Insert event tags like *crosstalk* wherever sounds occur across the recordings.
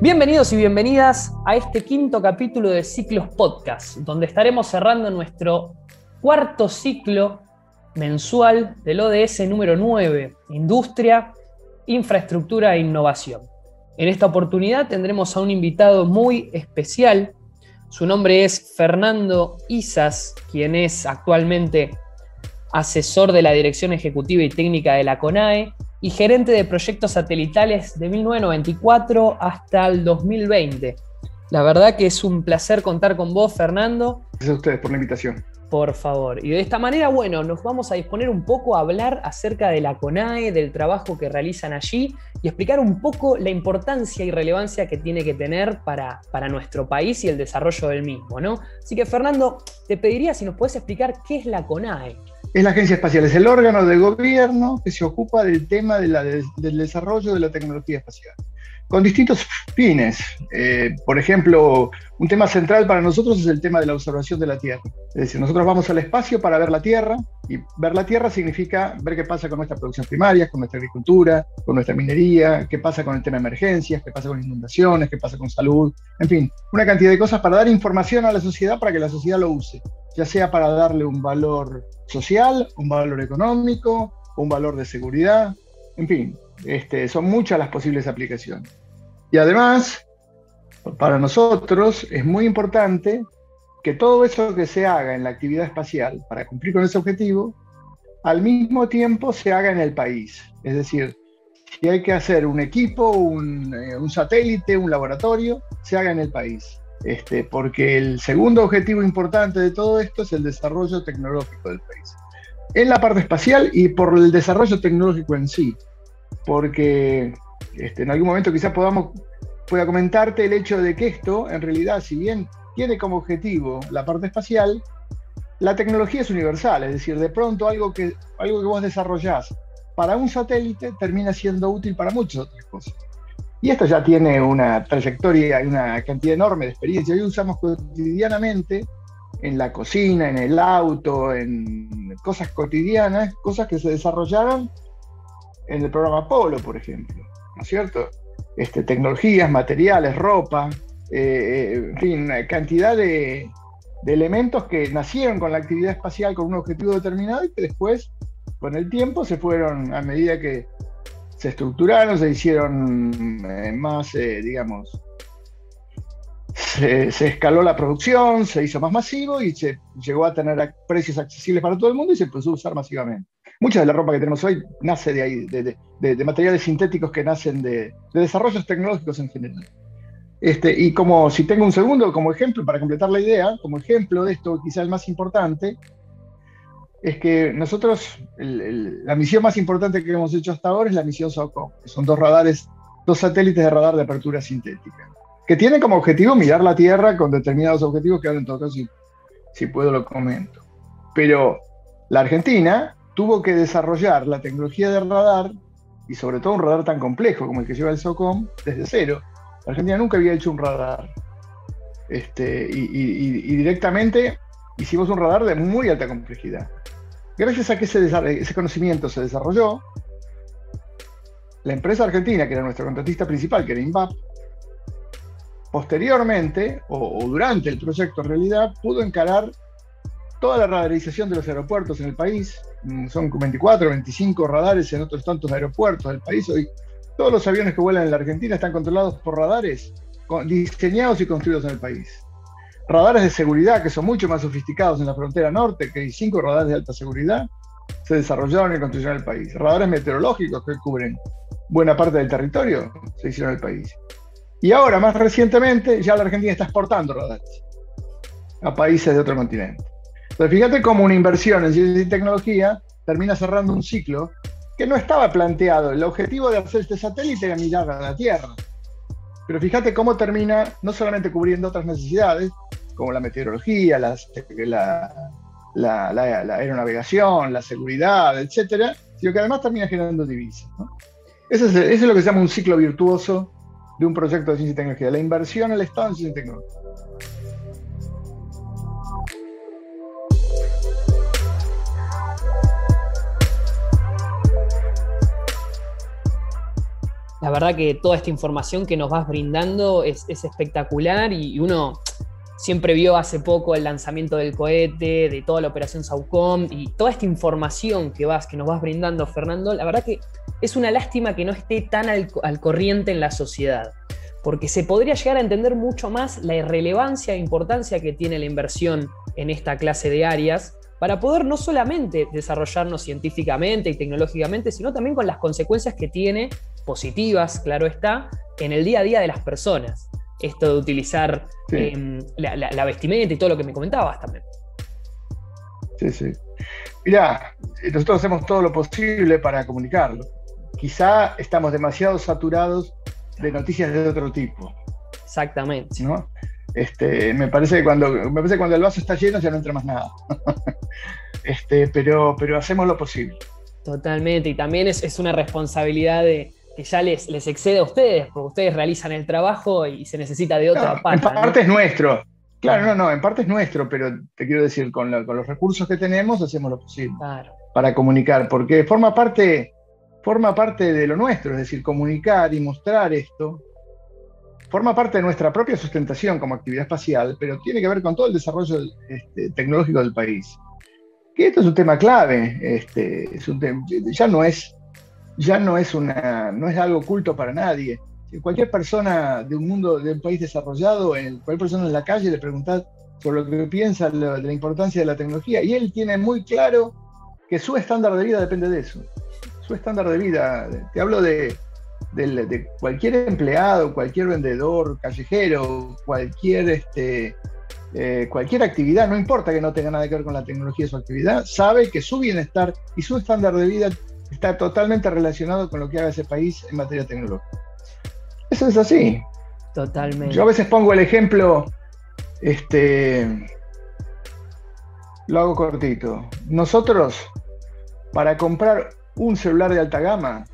Bienvenidos y bienvenidas a este quinto capítulo de Ciclos Podcast, donde estaremos cerrando nuestro cuarto ciclo mensual del ODS número 9, Industria, Infraestructura e Innovación. En esta oportunidad tendremos a un invitado muy especial. Su nombre es Fernando Isas, quien es actualmente asesor de la Dirección Ejecutiva y Técnica de la CONAE y gerente de proyectos satelitales de 1994 hasta el 2020. La verdad que es un placer contar con vos, Fernando. Gracias a ustedes por la invitación. Por favor. Y de esta manera, bueno, nos vamos a disponer un poco a hablar acerca de la CONAE, del trabajo que realizan allí y explicar un poco la importancia y relevancia que tiene que tener para, para nuestro país y el desarrollo del mismo, ¿no? Así que, Fernando, te pediría si nos puedes explicar qué es la CONAE. Es la Agencia Espacial, es el órgano de gobierno que se ocupa del tema del desarrollo de la tecnología espacial, con distintos fines. Eh, por ejemplo, un tema central para nosotros es el tema de la observación de la Tierra. Es decir, nosotros vamos al espacio para ver la Tierra, y ver la Tierra significa ver qué pasa con nuestra producción primaria, con nuestra agricultura, con nuestra minería, qué pasa con el tema de emergencias, qué pasa con inundaciones, qué pasa con salud, en fin, una cantidad de cosas para dar información a la sociedad para que la sociedad lo use, ya sea para darle un valor social, un valor económico, un valor de seguridad, en fin, este, son muchas las posibles aplicaciones. Y además, para nosotros es muy importante que todo eso que se haga en la actividad espacial para cumplir con ese objetivo, al mismo tiempo se haga en el país. Es decir, si hay que hacer un equipo, un, eh, satélite, un laboratorio, se haga en el país. Este, porque el segundo objetivo importante de todo esto es el desarrollo tecnológico del país. En la parte espacial y por el desarrollo tecnológico en sí, porque este, en algún momento quizás podamos, pueda comentarte el hecho de que esto, en realidad, si bien tiene como objetivo la parte espacial, la tecnología es universal, es decir, de pronto algo que, algo que vos desarrollás para un satélite termina siendo útil para muchas otras cosas. Y esto ya tiene una trayectoria y una cantidad enorme de experiencia. Hoy usamos cotidianamente en la cocina, en el auto, en cosas cotidianas, cosas que se desarrollaron en el programa Apolo, por ejemplo, ¿no es cierto? Este, tecnologías, materiales, ropa, eh, eh, en fin, cantidad de, elementos que nacieron con la actividad espacial con un objetivo determinado y que después, con el tiempo, se fueron, a medida que se estructuraron, se hicieron eh, más, eh, digamos, se, escaló la producción, se hizo más masivo y se llegó a tener precios accesibles para todo el mundo y se empezó a usar masivamente. Mucha de la ropa que tenemos hoy nace de ahí, de, materiales sintéticos que nacen de, desarrollos tecnológicos en general. Este, y como si tengo un segundo como ejemplo, para completar la idea, como ejemplo de esto, quizá el más importante, es que nosotros, la misión más importante que hemos hecho hasta ahora es la misión SOCOM, que son dos radares, dos satélites de radar de apertura sintética, que tienen como objetivo mirar la Tierra con determinados objetivos que ahora en todo caso, si, si puedo, lo comento. Pero la Argentina tuvo que desarrollar la tecnología de radar, y sobre todo un radar tan complejo como el que lleva el SOCOM, desde cero. La Argentina nunca había hecho un radar. Este, y directamente hicimos un radar de muy alta complejidad. Gracias a que ese, conocimiento se desarrolló, la empresa argentina, que era nuestra contratista principal, que era INVAP, posteriormente o, durante el proyecto en realidad pudo encarar toda la radarización de los aeropuertos en el país. Mm, son 24, 25 radares en otros tantos aeropuertos del país. Hoy todos los aviones que vuelan en la Argentina están controlados por radares diseñados y construidos en el país radares de seguridad que son mucho más sofisticados en la frontera norte, que hay cinco radares de alta seguridad, se desarrollaron y construyeron en el país. Radares meteorológicos que cubren buena parte del territorio se hicieron en el país. Y ahora, más recientemente, ya la Argentina está exportando radares a países de otro continente. Entonces, fíjate cómo una inversión en ciencia y tecnología termina cerrando un ciclo que no estaba planteado. El objetivo de hacer este satélite era mirar a la Tierra. Pero fíjate cómo termina no solamente cubriendo otras necesidades, como la meteorología, la, aeronavegación, la seguridad, etcétera, sino que además termina generando divisas. Eso, es, lo que se llama un ciclo virtuoso de un proyecto de ciencia y tecnología, la inversión del Estado en ciencia y tecnología. La verdad que toda esta información que nos vas brindando es, espectacular y uno siempre vio hace poco el lanzamiento del cohete, de toda la operación Saucom y toda esta información que, vas, que nos vas brindando, Fernando, la verdad que es una lástima que no esté tan al, corriente en la sociedad, porque se podría llegar a entender mucho más la irrelevancia e importancia que tiene la inversión en esta clase de áreas para poder no solamente desarrollarnos científicamente y tecnológicamente, sino también con las consecuencias que tiene, positivas, claro está, en el día a día de las personas. Esto de utilizar em, la, vestimenta y todo lo que me comentabas también. Sí, sí. Mirá, nosotros hacemos todo lo posible para comunicarlo. Quizá estamos demasiado saturados de noticias de otro tipo. Exactamente. ¿no? Este, me, parece que cuando, me parece cuando el vaso está lleno ya no entra más nada. *laughs* este, pero, pero hacemos lo posible. Totalmente, y también es, una responsabilidad de, que ya les, les excede a ustedes, porque ustedes realizan el trabajo y se necesita de otra parte. En parte es nuestro. Claro, no, no, en parte es nuestro, pero te quiero decir, con, con los recursos que tenemos hacemos lo posible para comunicar, porque forma parte, forma parte de lo nuestro, es decir, comunicar y mostrar esto forma parte de nuestra propia sustentación como actividad espacial, pero tiene que ver con todo el desarrollo este, tecnológico del país. Que esto es un tema clave, este, ya no es, ya no es, una, no es algo oculto para nadie. cualquier persona de un mundo, de un país desarrollado, cualquier persona en la calle le preguntas sobre lo que piensa de la importancia de la tecnología, y él tiene muy claro que su estándar de vida depende de eso. Su estándar de vida, te hablo de, de, cualquier empleado, cualquier vendedor callejero, cualquier, este, eh, cualquier actividad, no importa que no tenga nada que ver con la tecnología su actividad, sabe que su bienestar y su estándar de vida está totalmente relacionado con lo que haga ese país en materia tecnológica. Eso es así. Totalmente. Yo a veces pongo el ejemplo, este, lo hago cortito. Nosotros, para comprar un celular de alta gama,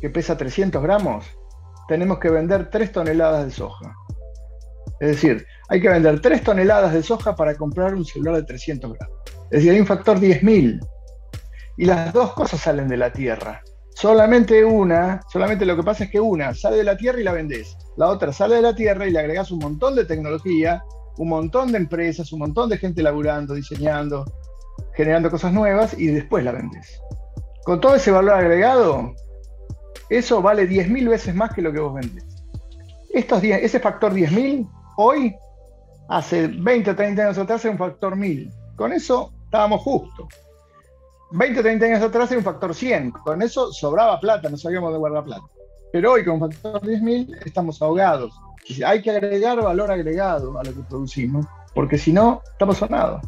que pesa 300 gramos, tenemos que vender 3 toneladas de soja. Es decir, hay que vender 3 toneladas de soja para comprar un celular de 300 gramos. Es decir, hay un factor 10.000. Y las dos cosas salen de la tierra. Solamente una, solamente lo que pasa es que una sale de la tierra y la vendés. La otra sale de la tierra y le agregás un montón de tecnología, un montón de empresas, un montón de gente laburando, diseñando, generando cosas nuevas y después la vendés. Con todo ese valor agregado, eso vale 10.000 veces más que lo que vos vendés. Ese factor 10.000, hoy, hace 20 o 30 años atrás, era un factor 1000. Con eso estábamos justos. 20 o 30 años atrás era un factor 100. Con eso sobraba plata, no sabíamos de guardar plata. Pero hoy, con factor 10.000, estamos ahogados. Hay que agregar valor agregado a lo que producimos, porque si no, estamos sonados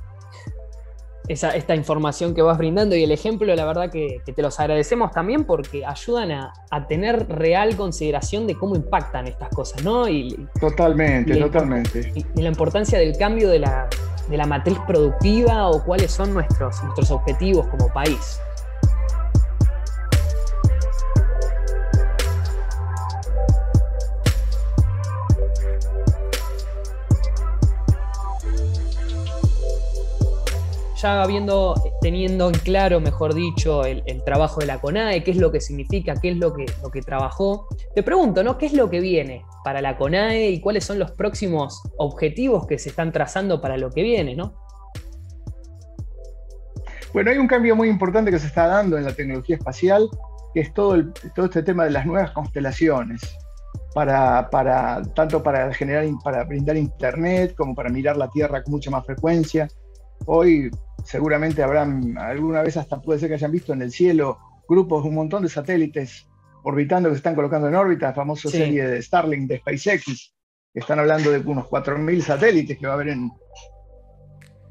esta información que vas brindando y el ejemplo, la verdad que, te los agradecemos también porque ayudan a, tener real consideración de cómo impactan estas cosas, ¿no? Y, totalmente, totalmente. Y, la importancia del cambio de la, de la, matriz productiva o cuáles son nuestros, nuestros objetivos como país. Ya habiendo, teniendo en claro, mejor dicho, el, trabajo de la CONAE, qué es lo que significa, qué es lo que, lo que trabajó, te pregunto, ¿no? ¿Qué es lo que viene para la CONAE y cuáles son los próximos objetivos que se están trazando para lo que viene, ¿no? Bueno, hay un cambio muy importante que se está dando en la tecnología espacial, que es todo, el, todo este tema de las nuevas constelaciones. Para, para, tanto para generar, para brindar internet como para mirar la Tierra con mucha más frecuencia. Hoy seguramente habrán, alguna vez hasta puede ser que hayan visto en el cielo grupos, un montón de satélites orbitando que se están colocando en órbita, la famosa serie de Starlink de SpaceX, que están hablando de unos 4.000 satélites que va a haber en,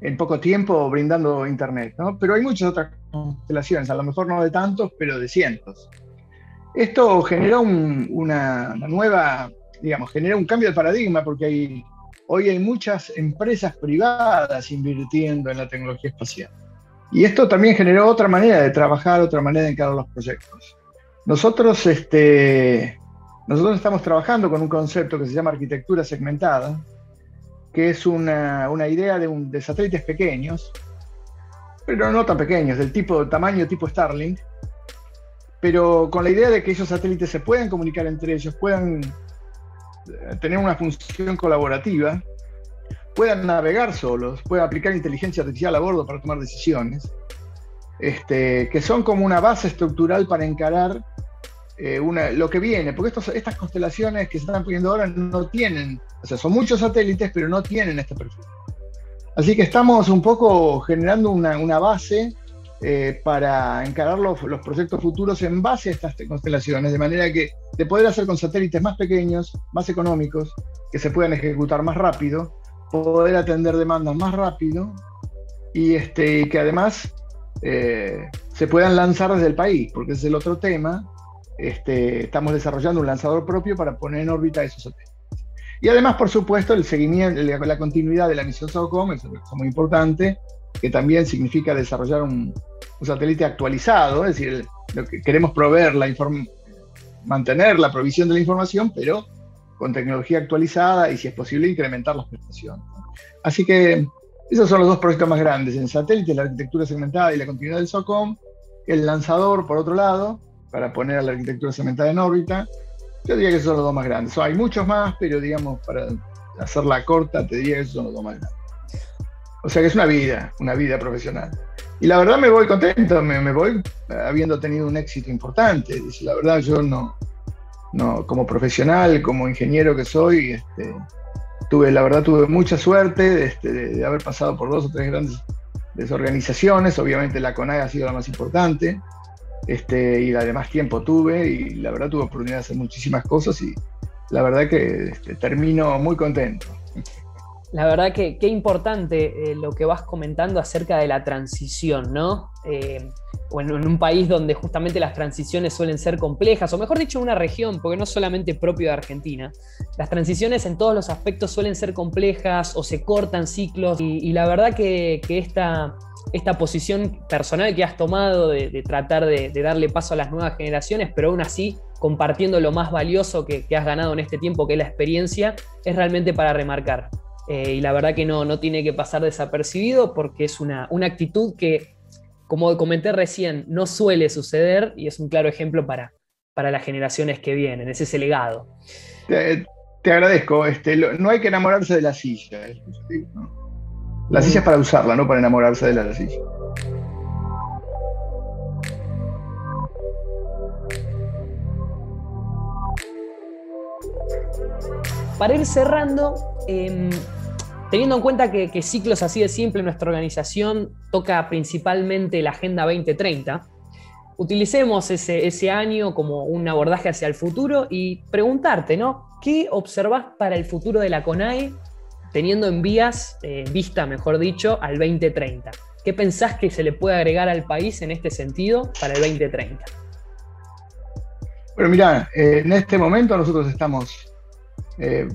en poco tiempo brindando Internet. ¿no? Pero hay muchas otras constelaciones, a lo mejor no de tantos, pero de cientos. Esto generó una, una nueva, digamos, genera un cambio de paradigma porque hay Hoy hay muchas empresas privadas invirtiendo en la tecnología espacial. Y esto también generó otra manera de trabajar, otra manera de encarar los proyectos. Nosotros este, nosotros estamos trabajando con un concepto que se llama arquitectura segmentada, que es una, idea de, de, satélites pequeños, pero no tan pequeños, del tipo tamaño tipo Starlink, pero con la idea de que esos satélites se puedan comunicar entre ellos, puedan tener una función colaborativa, puedan navegar solos, puedan aplicar inteligencia artificial a bordo para tomar decisiones, este, que son como una base estructural para encarar eh, lo que viene, porque estas constelaciones que se están poniendo ahora no tienen, o sea, son muchos satélites, pero no tienen este perfil. Así que estamos un poco generando una, base eh, para encarar los, proyectos futuros en base a estas constelaciones, de manera que de poder hacer con satélites más pequeños, más económicos, que se puedan ejecutar más rápido, poder atender demandas más rápido y este, que además eh, se puedan lanzar desde el país, porque ese es el otro tema, este, estamos desarrollando un lanzador propio para poner en órbita esos satélites. Y además, por supuesto, el seguimiento, la, continuidad de la misión SOCOM, eso es muy importante, que también significa desarrollar un, satélite actualizado, es decir, lo que queremos proveer la mantener la provisión de la información, pero con tecnología actualizada y si es posible incrementar las prestaciones. Así que esos son los dos proyectos más grandes, en satélite, la arquitectura segmentada y la continuidad del SOCOM, el lanzador por otro lado, para poner a la arquitectura cementada en órbita. Yo diría que esos son los dos más grandes. hay muchos más, pero digamos, para hacerla corta, te diría que esos son los dos más grandes. O sea que es una vida, una vida profesional. Y la verdad me voy contento, me, voy habiendo tenido un éxito importante. La verdad yo no, no como profesional, como ingeniero que soy, este, tuve, la verdad tuve mucha suerte este, de, de, haber pasado por dos o tres grandes desorganizaciones. Obviamente la CONAE ha sido la más importante este, y además tiempo tuve y la verdad tuve oportunidad de hacer muchísimas cosas y la verdad que este, termino muy contento. La verdad que qué importante eh, lo que vas comentando acerca de la transición, ¿no? Eh, en, un país donde justamente las transiciones suelen ser complejas, o mejor dicho, en una región, porque no solamente propio de Argentina. Las transiciones en todos los aspectos suelen ser complejas o se cortan ciclos, y, la verdad que, que esta esta posición personal que has tomado de, tratar de, darle paso a las nuevas generaciones, pero aún así compartiendo lo más valioso que, has ganado en este tiempo, que es la experiencia, es realmente para remarcar. Eh, y la verdad que no, no tiene que pasar desapercibido porque es una, una actitud que, como comenté recién, no suele suceder y es un claro ejemplo para, para las generaciones que vienen, es ese legado. Te, agradezco, este, no hay que enamorarse de la silla. ¿no? La silla es para usarla, no para enamorarse de la silla. Para ir cerrando, em, teniendo en cuenta que, ciclos así de simple, nuestra organización toca principalmente la Agenda 2030, utilicemos ese, año como un abordaje hacia el futuro y preguntarte, ¿no? ¿Qué observas para el futuro de la CONAE teniendo en vías, eh, vista mejor dicho, al 2030. ¿Qué pensás que se le puede agregar al país en este sentido para el 2030? Bueno, mira, eh, en este momento nosotros estamos eh,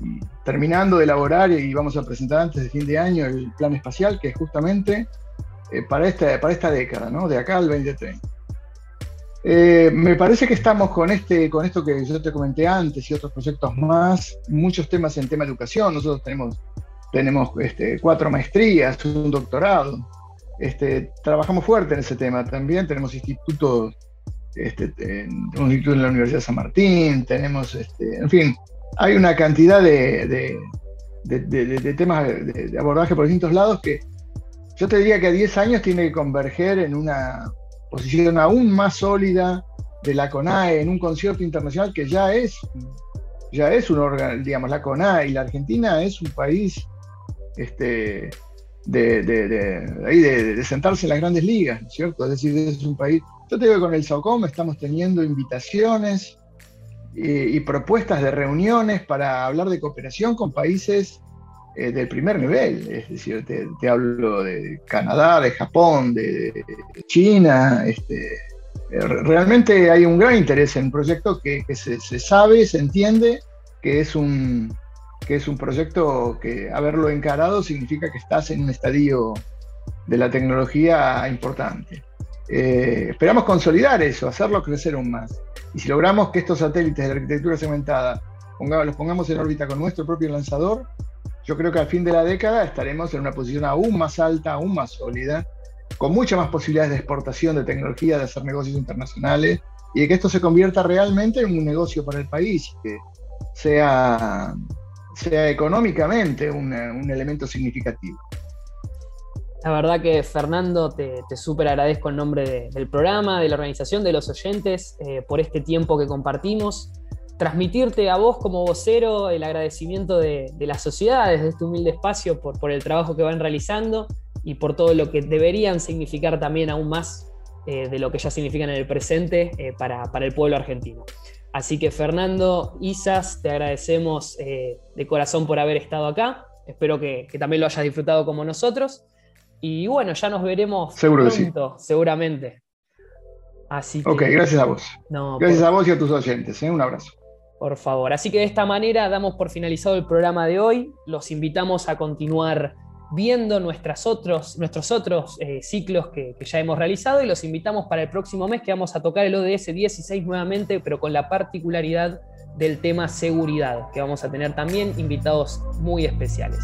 terminando de elaborar y vamos a presentar antes de fin de año el plan espacial, que es justamente para, esta, para esta década, ¿no? de acá al 2030. me parece que estamos con, este, con esto que yo te comenté antes y otros proyectos más, muchos temas en tema de educación. Nosotros tenemos tenemos este, cuatro maestrías, un doctorado. Este, trabajamos fuerte en ese tema también, tenemos institutos, este, instituto en la Universidad de San Martín, tenemos, este, en fin, hay una cantidad de, de, temas de, abordaje por distintos lados que yo te diría que a 10 años tiene que converger en una posición aún más sólida de la CONAE, en un concierto internacional que ya es, ya es un órgano, digamos, la CONAE y la Argentina es un país este, de, de, sentarse en las grandes ligas, ¿cierto? Es decir, es un país. Yo te digo que con el SOCOM estamos teniendo invitaciones y, propuestas de reuniones para hablar de cooperación con países eh, del primer nivel. Es decir, te, hablo de Canadá, de Japón, de, China. Este, eh, realmente hay un gran interés en un proyecto que, se sabe, se entiende que es un, que es un proyecto que haberlo encarado significa que estás en un estadio de la tecnología importante. Eh, esperamos consolidar eso, hacerlo crecer aún más. Y si logramos que estos satélites de la arquitectura segmentada los pongamos en órbita con nuestro propio lanzador, yo creo que al fin de la década estaremos en una posición aún más alta, aún más sólida, con muchas más posibilidades de exportación de tecnología, de hacer negocios internacionales y de que esto se convierta realmente en un negocio para el país y que sea, sea económicamente un, elemento significativo. La verdad que Fernando, te, te súper agradezco en nombre del programa, de la organización, de los oyentes, eh, por este tiempo que compartimos transmitirte a vos como vocero el agradecimiento de, la sociedad desde este humilde espacio por, el trabajo que van realizando y por todo lo que deberían significar también aún más eh, de lo que ya significan en el presente eh, para, el pueblo argentino. Así que Fernando, Isas, te agradecemos de corazón por haber estado acá. Espero que, también lo hayas disfrutado como nosotros. Y bueno, ya nos veremos Seguro pronto, seguramente. Así que, ok, gracias a vos. gracias a vos y a tus oyentes. Un abrazo. Por favor. Así que de esta manera damos por finalizado el programa de hoy. Los invitamos a continuar viendo nuestros otros eh, ciclos que, que, ya hemos realizado y los invitamos para el próximo mes que vamos a tocar el ODS 16 nuevamente, pero con la particularidad del tema seguridad, que vamos a tener también invitados muy especiales.